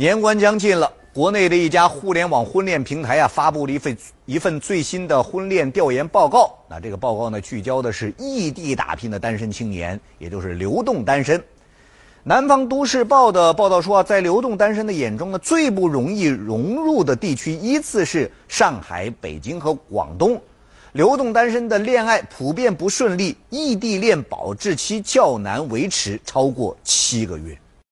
年关将近了国内的一家互联网婚恋平台啊发布了一份一份最新的婚恋调研报告那这个报告呢聚焦的是异地打拼的单身青年也就是流动单身南方都市报的报道说啊在流动单身的眼中呢最不容易融入的地区依次是上海北京和广东。流动单身的恋爱普遍不顺利异地恋保质期较难维持超过七个月。